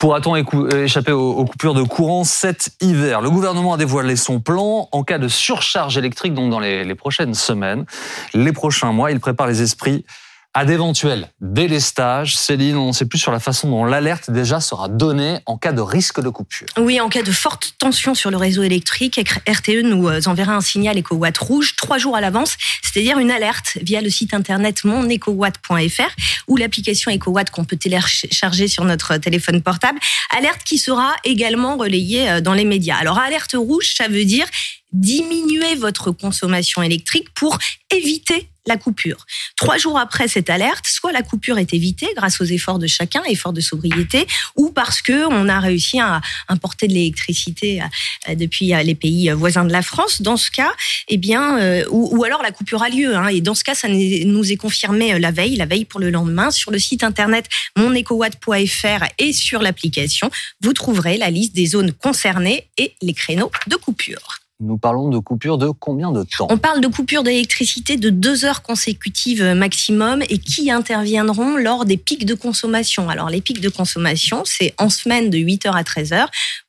Pourra-t-on échapper aux coupures de courant cet hiver? Le gouvernement a dévoilé son plan en cas de surcharge électrique, donc dans les, prochaines semaines, les prochains mois. Il prépare les esprits à d'éventuels délestages. Céline, on ne sait plus sur la façon dont l'alerte déjà sera donnée en cas de risque de coupure. Oui, en cas de forte tension sur le réseau électrique, RTE nous euh, enverra un signal EcoWatt rouge trois jours à l'avance, c'est-à-dire une alerte via le site internet monecowatt.fr ou l'application EcoWatt qu'on peut télécharger sur notre téléphone portable. Alerte qui sera également relayée euh, dans les médias. Alors alerte rouge, ça veut dire diminuer votre consommation électrique pour éviter la coupure. Trois jours après cette alerte, soit la coupure est évitée grâce aux efforts de chacun, efforts de sobriété, ou parce que on a réussi à importer de l'électricité euh, depuis euh, les pays voisins de la France. Dans ce cas, eh bien, euh, ou, alors la coupure a lieu. Hein, et dans ce cas, ça nous est confirmé la veille, la veille pour le lendemain, sur le site internet monecowatt.fr et sur l'application, vous trouverez la liste des zones concernées et les créneaux de coupure. Nous parlons de coupures de combien de temps On parle de coupures d'électricité de deux heures consécutives maximum et qui interviendront lors des pics de consommation. Alors les pics de consommation, c'est en semaine de 8h à 13h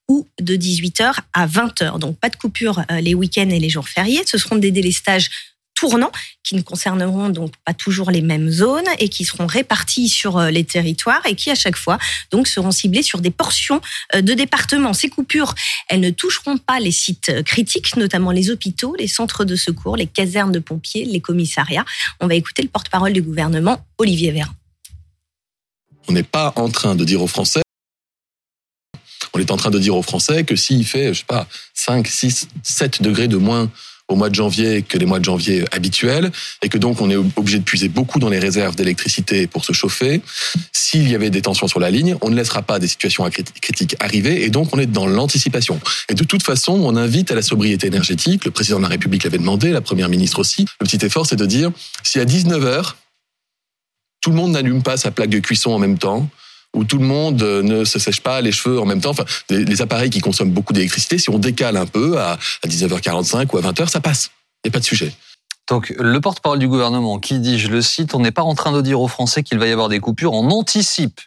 ou de 18h à 20h. Donc pas de coupure euh, les week-ends et les jours fériés. Ce seront des délestages qui ne concerneront donc pas toujours les mêmes zones et qui seront répartis sur euh, les territoires et qui à chaque fois donc seront ciblés sur des portions euh, de départements. Ces coupures, elles ne toucheront pas les sites euh, critiques, notamment les hôpitaux, les centres de secours, les casernes de pompiers, les commissariats. On va écouter le porte-parole du gouvernement, Olivier Véran. On n'est pas en train de dire aux Français on est en train de dire aux Français que s'il fait, je sais pas, 5, 6, 7 degrés de moins au mois de janvier que les mois de janvier habituels, et que donc on est obligé de puiser beaucoup dans les réserves d'électricité pour se chauffer. S'il y avait des tensions sur la ligne, on ne laissera pas des situations critiques arriver, et donc on est dans l'anticipation. Et de toute façon, on invite à la sobriété énergétique. Le président de la République l'avait demandé, la première ministre aussi. Le petit effort, c'est de dire si à 19 heures, tout le monde n'allume pas sa plaque de cuisson en même temps, où tout le monde euh, ne se sèche pas les cheveux en même temps. Enfin, les, appareils qui consomment beaucoup d'électricité, si on décale un peu à, 19h45 ou à 20h, ça passe. Il n'y a pas de sujet. Donc, le porte-parole du gouvernement qui dit, je le cite, on n'est pas en train de dire aux Français qu'il va y avoir des coupures, on anticipe.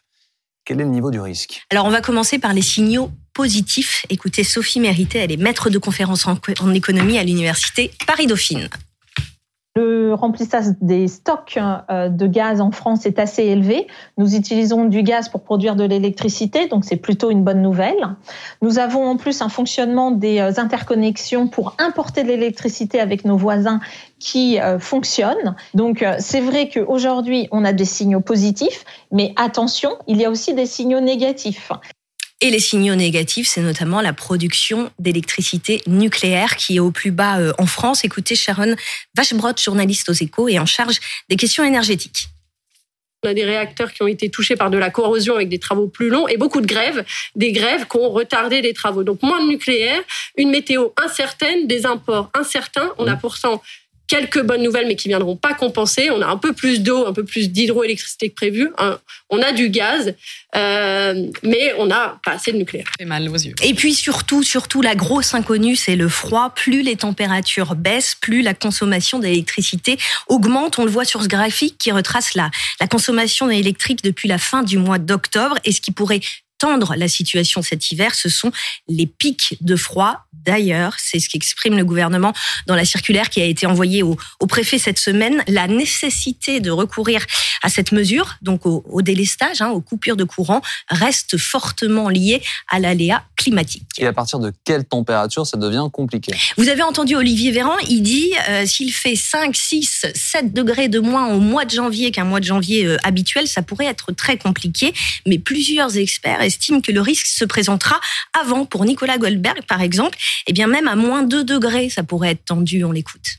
Quel est le niveau du risque? Alors, on va commencer par les signaux positifs. Écoutez, Sophie Mérité, elle est maître de conférence en économie à l'université Paris-Dauphine. Le remplissage des stocks euh, de gaz en France est assez élevé. Nous utilisons du gaz pour produire de l'électricité, donc c'est plutôt une bonne nouvelle. Nous avons en plus un fonctionnement des euh, interconnexions pour importer de l'électricité avec nos voisins qui euh, fonctionne. Donc c'est vrai qu'aujourd'hui on a des signaux positifs, mais attention, il y a aussi des signaux négatifs. Et les signaux négatifs, c'est notamment la production d'électricité nucléaire qui est au plus bas euh, en France. Écoutez Sharon Vachebrot, journaliste aux échos et en charge des questions énergétiques. On a des réacteurs qui ont été touchés par de la corrosion avec des travaux plus longs et beaucoup de grèves, des grèves qui ont retardé les travaux. Donc moins de nucléaire, une météo incertaine, des imports incertains. On a pourtant quelques bonnes nouvelles, mais qui viendront pas compenser. On a un peu plus d'eau, un peu plus d'hydroélectricité que prévu. On a du gaz, euh, mais on n'a pas assez de nucléaire. mal aux yeux. Et puis surtout, surtout la grosse inconnue, c'est le froid. Plus les températures baissent, plus la consommation d'électricité augmente. On le voit sur ce graphique qui retrace la, la consommation électrique depuis la fin du mois d'octobre et ce qui pourrait tendre la situation cet hiver, ce sont les pics de froid. D'ailleurs, c'est ce qu'exprime le gouvernement dans la circulaire qui a été envoyée au, préfet cette semaine, la nécessité de recourir à cette mesure, donc au, délestage, hein, aux coupures de courant, reste fortement liée à l'aléa climatique. Et à partir de quelle température ça devient compliqué? Vous avez entendu Olivier Véran, il dit euh, s'il fait 5, 6, 7 degrés de moins au mois de janvier qu'un mois de janvier euh, habituel, ça pourrait être très compliqué, mais plusieurs experts estime que le risque se présentera avant. Pour Nicolas Goldberg, par exemple, et eh bien même à moins 2 degrés, ça pourrait être tendu. On l'écoute.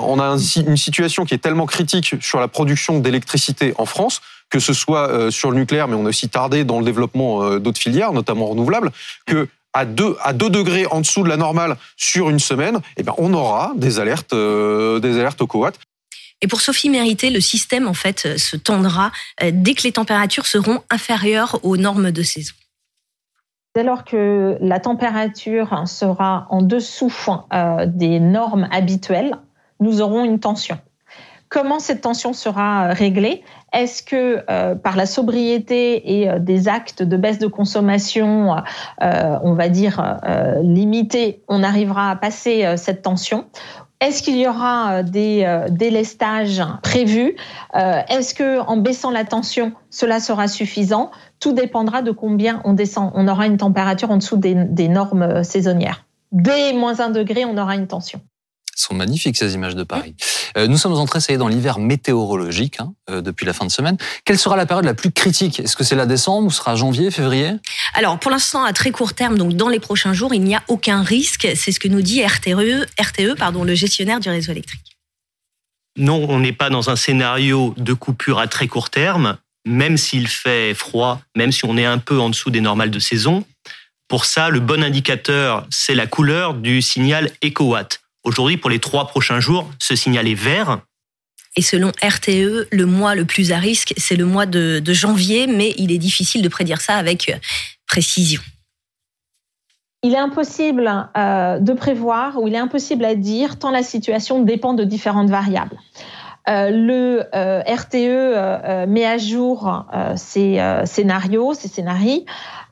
On a une situation qui est tellement critique sur la production d'électricité en France, que ce soit euh, sur le nucléaire, mais on a aussi tardé dans le développement euh, d'autres filières, notamment renouvelables, que à 2 à 2 degrés en dessous de la normale sur une semaine, eh bien on aura des alertes euh, des alertes au coat. Et pour Sophie Mérité, le système en fait euh, se tendra euh, dès que les températures seront inférieures aux normes de saison. Dès lors que la température sera en dessous euh, des normes habituelles, nous aurons une tension. Comment cette tension sera réglée? Est-ce que par la sobriété et des actes de baisse de consommation, on va dire limités, on arrivera à passer cette tension? Est-ce qu'il y aura des délestages prévus? Est-ce que en baissant la tension, cela sera suffisant? Tout dépendra de combien on descend. On aura une température en dessous des, des normes saisonnières. Dès moins 1 degré, on aura une tension sont magnifiques ces images de Paris. Euh, nous sommes entrés, ça y est, dans l'hiver météorologique hein, euh, depuis la fin de semaine. Quelle sera la période la plus critique? Est-ce que c'est la décembre ou sera janvier, février? Alors pour l'instant, à très court terme, donc dans les prochains jours, il n'y a aucun risque. C'est ce que nous dit RTE, RTE pardon, le gestionnaire du réseau électrique. Non, on n'est pas dans un scénario de coupure à très court terme, même s'il fait froid, même si on est un peu en dessous des normales de saison. Pour ça, le bon indicateur, c'est la couleur du signal EcoWatt. Aujourd'hui, pour les trois prochains jours, ce signal est vert. Et selon RTE, le mois le plus à risque, c'est le mois de, janvier, mais il est difficile de prédire ça avec euh, précision. Il est impossible euh, de prévoir ou il est impossible à dire tant la situation dépend de différentes variables. Euh, le RTE met à jour ses scénarios, ses scénarios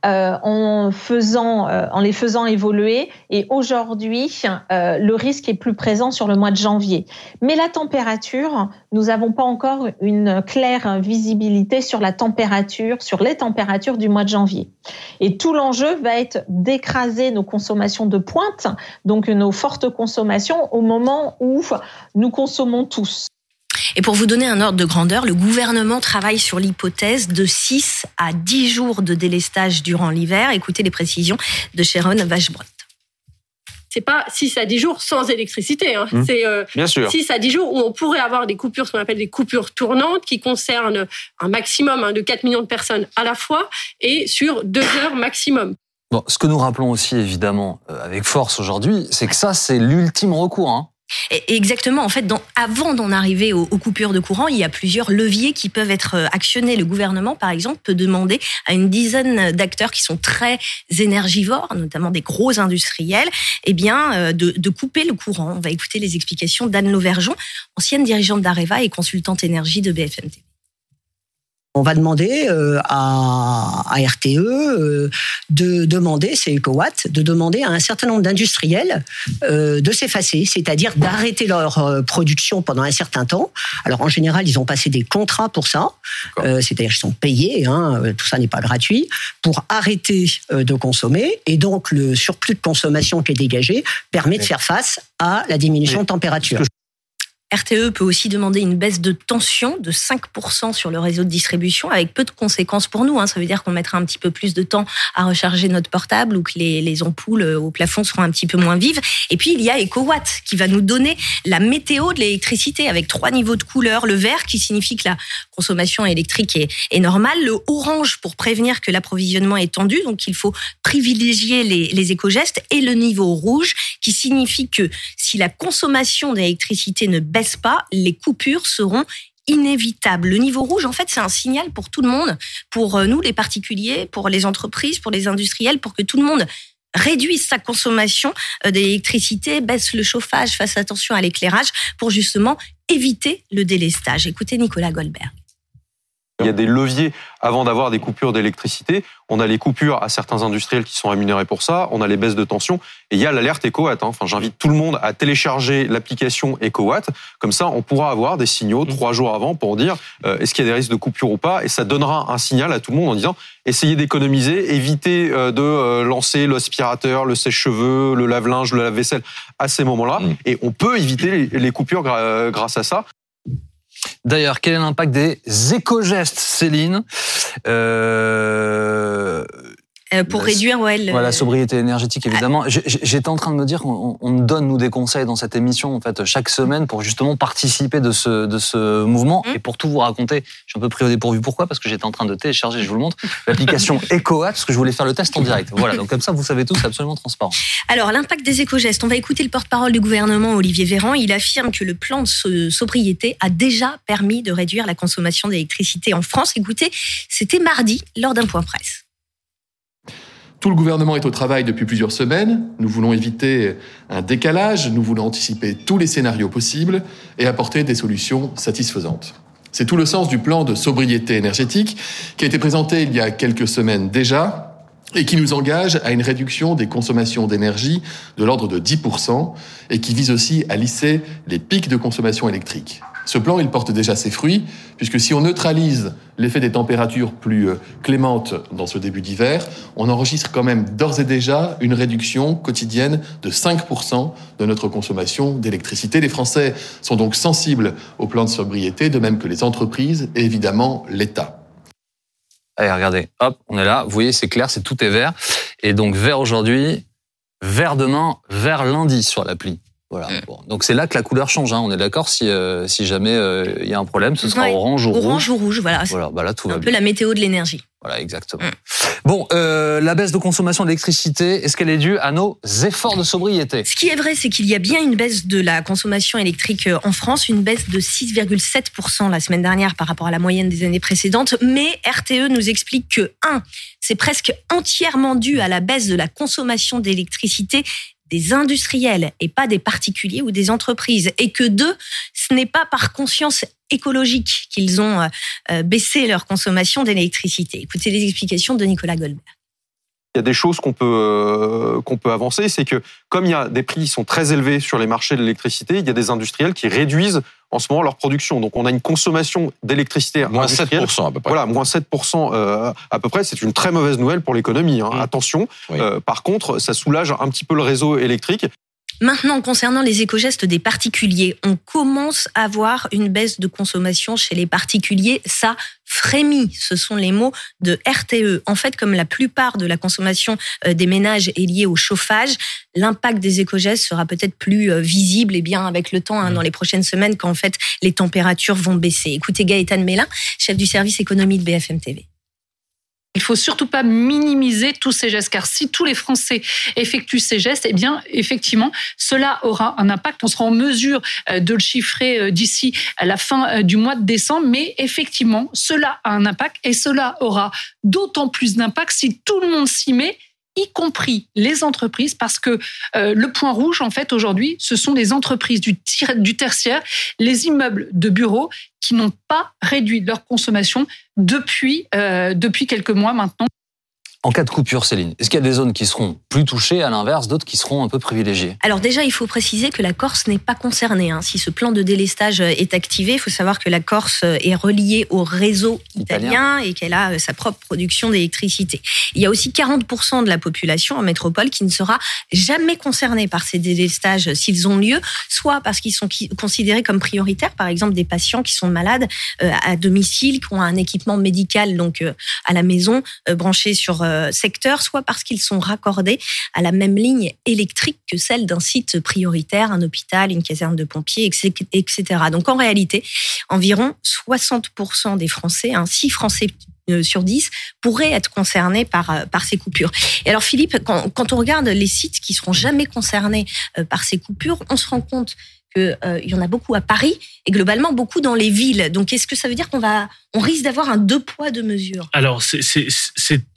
euh, en, euh, les faisant évoluer. Et aujourd'hui, euh, le risque est plus présent sur le mois de janvier. Mais la température, nous n'avons pas encore une claire visibilité sur la température, sur les températures du mois de janvier. Et tout l'enjeu va être d'écraser nos consommations de pointe, donc nos fortes consommations, au moment où nous consommons tous. Et pour vous donner un ordre de grandeur, le gouvernement travaille sur l'hypothèse de 6 à 10 jours de délestage durant l'hiver. Écoutez les précisions de Sharon Vachbrot c'est pas 6 à 10 jours sans électricité. Hein. Mmh. C'est euh, 6 à 10 jours où on pourrait avoir des coupures, ce qu'on appelle des coupures tournantes, qui concernent un maximum hein, de 4 millions de personnes à la fois et sur 2 heures maximum. Bon, ce que nous rappelons aussi évidemment euh, avec force aujourd'hui, c'est que ça, c'est l'ultime recours. Hein. Exactement. En fait, avant d'en arriver aux, coupures de courant, il y a plusieurs leviers qui peuvent être euh, actionnés. Le gouvernement, par exemple, peut demander à une dizaine d'acteurs qui sont très énergivores, notamment des gros industriels, eh bien, euh, de, de couper le courant. On va écouter les explications d'Anne Lauvergeon, ancienne dirigeante d'Areva et consultante énergie de BFMT. On va demander euh, à, RTE euh, de demander, c'est EcoWatt, de demander à un certain nombre d'industriels euh, de s'effacer, c'est-à-dire d'arrêter leur production pendant un certain temps. Alors en général, ils ont passé des contrats pour ça, c'est-à-dire qu'ils sont payés, hein, tout ça n'est pas gratuit, pour arrêter de consommer. Et donc le surplus de consommation qui est dégagé permet de faire face à la diminution de température. RTE peut aussi demander une baisse de tension de 5% sur le réseau de distribution avec peu de conséquences pour nous. Hein. Ça veut dire qu'on mettra un petit peu plus de temps à recharger notre portable ou que les, les, ampoules au plafond seront un petit peu moins vives. Et puis il y a EcoWatt qui va nous donner la météo de l'électricité avec trois niveaux de couleur. Le vert qui signifie que la consommation électrique est, est normale. Le orange pour prévenir que l'approvisionnement est tendu. Donc il faut privilégier les, les éco-gestes. Et le niveau rouge qui signifie que si la consommation d'électricité ne baisse pas, les coupures seront inévitables. Le niveau rouge, en fait, c'est un signal pour tout le monde, pour euh, nous, les particuliers, pour les entreprises, pour les industriels, pour que tout le monde réduise sa consommation euh, d'électricité, baisse le chauffage, fasse attention à l'éclairage pour justement éviter le délestage. Écoutez Nicolas Goldberg. Il y a des leviers avant d'avoir des coupures d'électricité. On a les coupures à certains industriels qui sont rémunérés pour ça. On a les baisses de tension. Et il y a l'alerte EcoWatt. Hein. Enfin, j'invite tout le monde à télécharger l'application EcoWatt. Comme ça, on pourra avoir des signaux mmh. trois jours avant pour dire euh, est-ce qu'il y a des risques de coupure ou pas? Et ça donnera un signal à tout le monde en disant essayez d'économiser, évitez euh, de euh, lancer l'aspirateur, le sèche-cheveux, le lave-linge, le lave-vaisselle à ces moments-là. Mmh. Et on peut éviter les coupures grâce à ça. D'ailleurs, quel est l'impact des éco-gestes, Céline? Euh, euh, pour réduire ouais, la sobriété énergétique évidemment. Ah. J'étais en train de me dire qu'on on donne nous des conseils dans cette émission en fait chaque semaine pour justement participer de ce de ce mouvement mmh. et pour tout vous raconter. Je suis un peu pris au dépourvu. Pourquoi? Parce que j'étais en train de télécharger, je vous le montre, l'application EcoHat parce que je voulais faire le test en direct. Voilà. Donc comme ça, vous savez tout, c'est absolument transparent. Alors l'impact des éco-gestes. On va écouter le porte-parole du gouvernement Olivier Véran. Il affirme que le plan de sobriété a déjà permis de réduire la consommation d'électricité en France. Écoutez, c'était mardi lors d'un point presse. Tout le gouvernement est au travail depuis plusieurs semaines. Nous voulons éviter un décalage, nous voulons anticiper tous les scénarios possibles et apporter des solutions satisfaisantes. C'est tout le sens du plan de sobriété énergétique qui a été présenté il y a quelques semaines déjà et qui nous engage à une réduction des consommations d'énergie de l'ordre de 10% et qui vise aussi à lisser les pics de consommation électrique. Ce plan, il porte déjà ses fruits, puisque si on neutralise l'effet des températures plus euh, clémentes dans ce début d'hiver, on enregistre quand même d'ores et déjà une réduction quotidienne de 5% de notre consommation d'électricité. Les Français sont donc sensibles au plan de sobriété, de même que les entreprises et évidemment l'État. Allez, regardez, hop, on est là. Vous voyez, c'est clair, c'est tout est vert. Et donc vert aujourd'hui, vert demain, vert lundi sur l'appli. Voilà. Bon. Donc c'est là que la couleur change. Hein. On est d'accord. Si euh, si jamais euh, il y a un problème, ce sera Ouais. orange ou Orange rouge. ou rouge, voilà. Voilà. Bah là tout C'est va un bien. peu la météo de l'énergie. Voilà, exactement. Bon, euh, la baisse de consommation d'électricité, est-ce qu'elle est due à nos efforts de sobriété? Ce qui est vrai, c'est qu'il y a bien une baisse de la consommation électrique euh, en France, une baisse de 6,7% la semaine dernière par rapport à la moyenne des années précédentes. Mais RTE nous explique que, un, c'est presque entièrement dû à la baisse de la consommation d'électricité des industriels et pas des particuliers ou des entreprises. Et que deux, ce n'est pas par conscience écologique qu'ils ont euh, euh, baissé leur consommation d'électricité. Écoutez les explications de Nicolas Goldberg. Il y a des choses qu'on peut euh, qu'on peut avancer, c'est que comme il y a des prix qui sont très élevés sur les marchés de l'électricité, il y a des industriels qui réduisent en ce moment leur production. Donc on a une consommation d'électricité Moins industrielle. 7% à peu près. Voilà, moins 7% euh, à peu près, c'est une très mauvaise nouvelle pour l'économie. hein. Mm. Attention. Oui. Euh, par contre, ça soulage un petit peu le réseau électrique. Maintenant, concernant les éco-gestes des particuliers, on commence à voir une baisse de consommation chez les particuliers. Ça frémit, ce sont les mots de RTE. En fait, comme la plupart de la consommation euh, des ménages est liée au chauffage, l'impact des éco-gestes sera peut-être plus euh, visible et bien avec le temps hein, dans les prochaines semaines quand en fait les températures vont baisser. Écoutez Gaëtan Mélin, chef du service économie de BFM TV. Il faut surtout pas minimiser tous ces gestes, car si tous les Français effectuent ces gestes, eh bien, effectivement, cela aura un impact. On sera en mesure euh, de le chiffrer euh, d'ici la fin euh, du mois de décembre, mais effectivement, cela a un impact et cela aura d'autant plus d'impact si tout le monde s'y met y compris les entreprises, parce que euh, le point rouge, en fait, aujourd'hui, ce sont les entreprises du, tertiaire, les immeubles de bureaux qui n'ont pas réduit leur consommation depuis, euh, depuis quelques mois maintenant. En cas de coupure, Céline, est-ce qu'il y a des zones qui seront plus touchées, à l'inverse, d'autres qui seront un peu privilégiées? Alors déjà, il faut préciser que la Corse n'est pas concernée. hein. Si ce plan de délestage euh, est activé, il faut savoir que la Corse euh, est reliée au réseau Italien. italien et qu'elle a euh, sa propre production d'électricité. Il y a aussi 40% de la population en métropole qui ne sera jamais concernée par ces délestages s'ils ont lieu, soit parce qu'ils sont considérés comme prioritaires, par exemple des patients qui sont malades à domicile, qui ont un équipement médical donc à la maison branché sur secteur, soit parce qu'ils sont raccordés à la même ligne électrique que celle d'un site prioritaire, un hôpital, une caserne de pompiers, etc. Donc en réalité, environ 60% des Français, hein, 6 Français euh, sur 10 pourraient être concernés par, euh, par ces coupures. Et alors Philippe, quand, quand on regarde les sites qui seront jamais concernés euh, par ces coupures, on se rend compte qu'il y en a beaucoup à Paris et globalement beaucoup dans les villes. Donc est-ce que ça veut dire qu'on va, on risque d'avoir un deux poids deux mesures? Alors, c'est-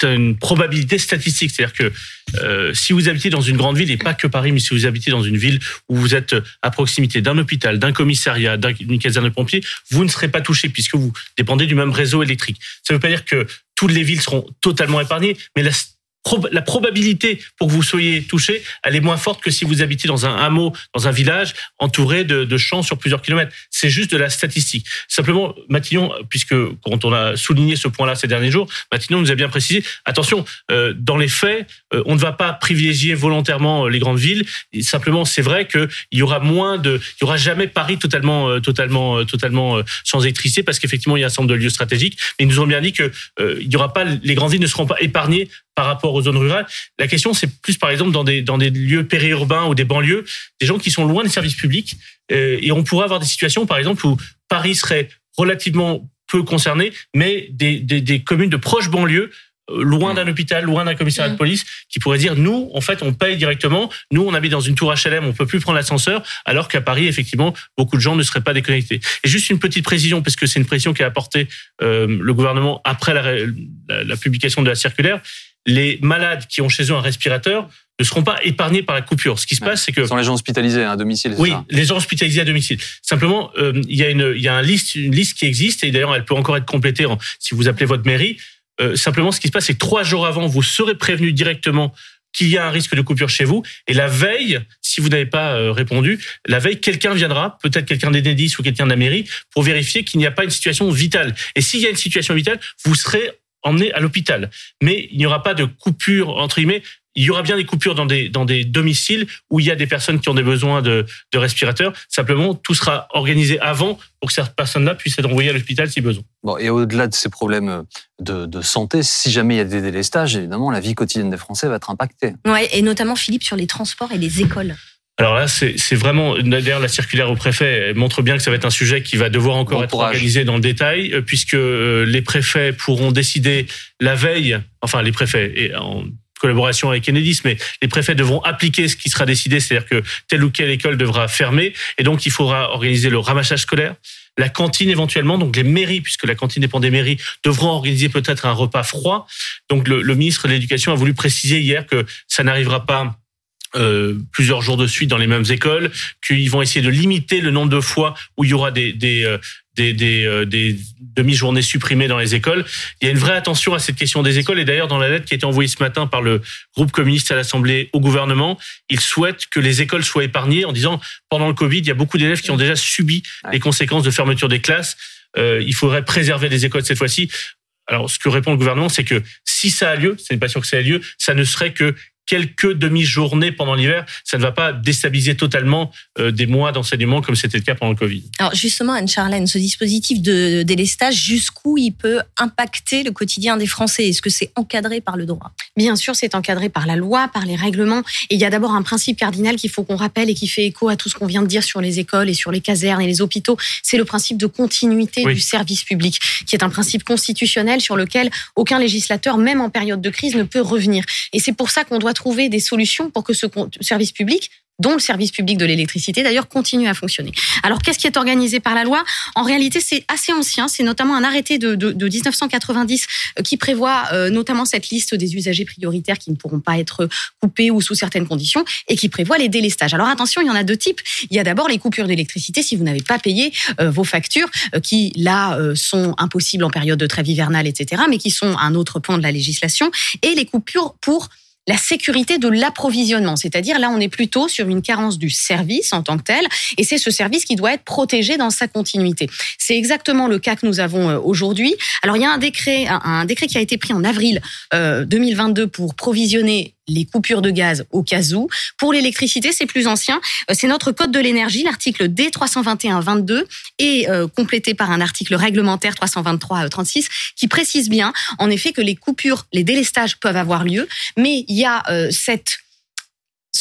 une probabilité statistique. C'est-à-dire que euh, si vous habitez dans une grande ville, et pas que Paris, mais si vous habitez dans une ville où vous êtes à proximité d'un hôpital, d'un commissariat, d'un- d'une caserne de pompiers, vous ne serez pas touché puisque vous dépendez du même réseau électrique. Ça ne veut pas dire que toutes les villes seront totalement épargnées, mais la, la probabilité pour que vous soyez touché, elle est moins forte que si vous habitez dans un hameau, dans un village entouré de, champs sur plusieurs kilomètres. C'est juste de la statistique. Simplement, Matignon, puisque quand on a souligné ce point-là ces derniers jours, Matignon nous a bien précisé, attention, euh, dans les faits, euh, on ne va pas privilégier volontairement euh, les grandes villes. Simplement, c'est vrai qu'il y aura moins de, il y aura jamais Paris totalement, euh, totalement, euh, totalement euh, sans électricité, parce qu'effectivement, il y a un certain nombre de lieux stratégiques. Mais ils nous ont bien dit que il y aura pas, les grandes villes ne seront pas épargnées par rapport aux zones rurales. La question, c'est plus par exemple dans des dans des lieux périurbains ou des banlieues, des gens qui sont loin des services publics, euh, et on pourrait avoir des situations, par exemple, où Paris serait relativement peu concerné, mais des, des, des communes de proches banlieues loin d'un hôpital, loin d'un commissariat de police, qui pourrait dire nous, en fait, on paye directement. Nous, on habite dans une tour HLM, on peut plus prendre l'ascenseur, alors qu'à Paris, effectivement, beaucoup de gens ne seraient pas déconnectés. Et juste une petite précision, parce que c'est une précision qui a apporté euh, le gouvernement après la, la- la publication de la circulaire. Les malades qui ont chez eux un respirateur ne seront pas épargnés par la coupure. Ce qui se passe, c'est que Ce sont les gens hospitalisés hein, à domicile. c'est oui, ça les gens hospitalisés à domicile. Simplement, euh, il y a une, il y a un liste, une liste qui existe et d'ailleurs elle peut encore être complétée en- si vous appelez votre mairie. Euh, simplement, ce qui se passe, c'est que trois jours avant, vous serez prévenu directement qu'il y a un risque de coupure chez vous. Et la veille, si vous n'avez pas euh, répondu, la veille, quelqu'un viendra, peut-être quelqu'un d'Enedis ou quelqu'un de la mairie, pour vérifier qu'il n'y a pas une situation vitale. Et s'il y a une situation vitale, vous serez emmené à l'hôpital. Mais il n'y aura pas de coupure, entre guillemets, il y aura bien des coupures dans des, dans des domiciles où il y a des personnes qui ont des besoins de, de respirateurs. Simplement, tout sera organisé avant pour que cette personne-là puisse être envoyée à l'hôpital si besoin. Bon, et au-delà de ces problèmes de, de santé, si jamais il y a des délestages, évidemment, la vie quotidienne des Français va être impactée. Ouais, et notamment Philippe sur les transports et les écoles. Alors là, c'est c'est vraiment. D'ailleurs, la circulaire au préfet montre bien que ça va être un sujet qui va devoir encore Bon être courage. organisé dans le détail, euh, puisque euh, les préfets pourront décider la veille, enfin les préfets, et en collaboration avec Enedis, mais les préfets devront appliquer ce qui sera décidé, c'est-à-dire que telle ou quelle école devra fermer, et donc il faudra organiser le ramassage scolaire, la cantine éventuellement, donc les mairies, puisque la cantine dépend des mairies, devront organiser peut-être un repas froid. Donc le, le ministre de l'Éducation a voulu préciser hier que ça n'arrivera pas euh, plusieurs jours de suite dans les mêmes écoles, qu'ils vont essayer de limiter le nombre de fois où il y aura des des euh, des, des, euh, des demi-journées supprimées dans les écoles. Il y a une vraie attention à cette question des écoles et d'ailleurs dans la lettre qui a été envoyée ce matin par le groupe communiste à l'Assemblée au gouvernement, ils souhaitent que les écoles soient épargnées en disant pendant le Covid, il y a beaucoup d'élèves qui ont déjà subi les conséquences de fermeture des classes. Euh, il faudrait préserver les écoles cette fois-ci. Alors, ce que répond le gouvernement, c'est que si ça a lieu, ce n'est pas sûr que ça ait lieu, ça ne serait que quelques demi-journées pendant l'hiver. Ça ne va pas déstabiliser totalement euh, des mois d'enseignement comme c'était le cas pendant le Covid. Alors justement, Anne-Charlène, ce dispositif de délestage, jusqu'où il peut impacter le quotidien des Français? Est-ce que c'est encadré par le droit? Bien sûr, c'est encadré par la loi, par les règlements. Et il y a d'abord un principe cardinal qu'il faut qu'on rappelle et qui fait écho à tout ce qu'on vient de dire sur les écoles et sur les casernes et les hôpitaux. C'est le principe de continuité Oui. du service public, qui est un principe constitutionnel sur lequel aucun législateur, même en période de crise, ne peut revenir. Et c'est pour ça qu'on doit trouver des solutions pour que ce service public dont le service public de l'électricité d'ailleurs continue à fonctionner. Alors qu'est-ce qui est organisé par la loi? En réalité, c'est assez ancien. C'est notamment un arrêté de, de, de 1990 euh, qui prévoit euh, notamment cette liste des usagers prioritaires qui ne pourront pas être coupés ou sous certaines conditions et qui prévoit les délestages. Alors attention, il y en a deux types. Il y a d'abord les coupures d'électricité si vous n'avez pas payé euh, vos factures qui là sont impossibles en période de trêve hivernale, etc. Mais qui sont un autre point de la législation et les coupures pour la sécurité de l'approvisionnement, c'est-à-dire là on est plutôt sur une carence du service en tant que tel, et c'est ce service qui doit être protégé dans sa continuité. C'est exactement le cas que nous avons euh, aujourd'hui. Alors il y a un décret, un, décret qui a été pris en avril euh, 2022 pour provisionner les coupures de gaz au cas où. Pour l'électricité, c'est plus ancien. Euh, C'est notre code de l'énergie, l'article D 321-22, et euh, complété par un article réglementaire 323-36 qui précise bien, en effet, que les coupures, les délestages peuvent avoir lieu, mais il y a euh, cette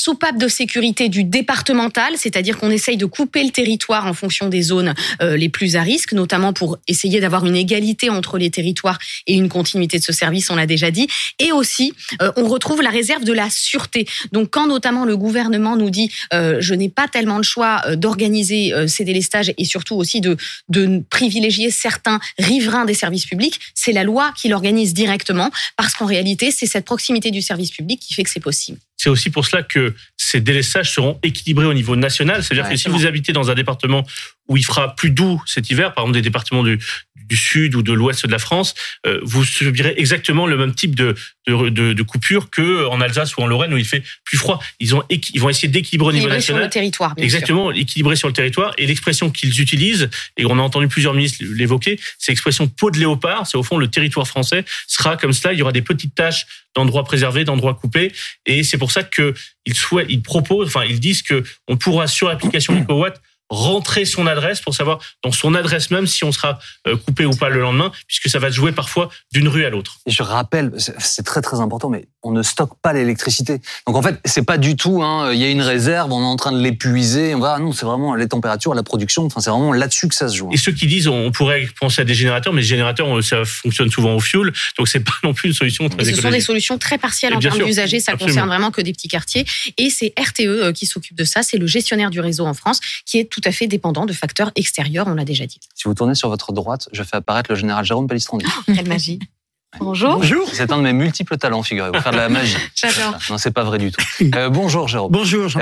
soupape de sécurité du départemental, c'est-à-dire qu'on essaye de couper le territoire en fonction des zones euh, les plus à risque, notamment pour essayer d'avoir une égalité entre les territoires et une continuité de ce service, on l'a déjà dit. Et aussi, euh, on retrouve la réserve de la sûreté. Donc quand notamment le gouvernement nous dit euh, je n'ai pas tellement le choix d'organiser ces délestages et surtout aussi de privilégier certains riverains des services publics, c'est la loi qui l'organise directement parce qu'en réalité, c'est cette proximité du service public qui fait que c'est possible. C'est aussi pour cela que ces délestages seront équilibrés au niveau national. C'est-à-dire Ouais, que si vous habitez dans un département où il fera plus doux cet hiver, par exemple des départements du, du sud ou de l'ouest de la France, euh, vous subirez exactement le même type de, de, de, de coupure que en Alsace ou en Lorraine où il fait plus froid. Ils, ont, ils vont essayer d'équilibrer au niveau sur le territoire, bien sûr. Exactement, équilibré sur le territoire. Et l'expression qu'ils utilisent, et on a entendu plusieurs ministres l'évoquer, c'est l'expression peau de léopard. C'est au fond le territoire français sera comme cela. Il y aura des petites taches d'endroits préservés, d'endroits coupés. Et c'est pour ça que ils souhaitent, ils proposent, enfin ils disent que on pourra sur l'application EcoWatt rentrer son adresse pour savoir dans son adresse même si on sera euh, coupé ou pas le lendemain, puisque ça va se jouer parfois d'une rue à l'autre. Et je rappelle, c'est- très très important, mais on ne stocke pas l'électricité. Donc en fait, c'est pas du tout. hein, Il y a une réserve, on est en train de l'épuiser. On va, ah non, c'est vraiment les températures, la production. Enfin, c'est vraiment là-dessus que ça se joue. hein. Et ceux qui disent on pourrait penser à des générateurs, mais les générateurs, euh, ça fonctionne souvent au fioul, donc c'est pas non plus une solution très ce sont des solutions très partielles en termes d'usagers, ça absolument. concerne vraiment que des petits quartiers. Et c'est RTE euh, qui s'occupe de ça, c'est le gestionnaire du réseau en France, qui est tout à fait dépendant de facteurs extérieurs, on l'a déjà dit. Si vous tournez sur votre droite, je fais apparaître le général Jérôme Palistrandi. Quelle magie. Bonjour. C'est un de mes multiples talents, figurez-vous, faire de la magie. J'adore. Non, c'est pas vrai du tout. Euh, bonjour Jérôme. Bonjour. Jean-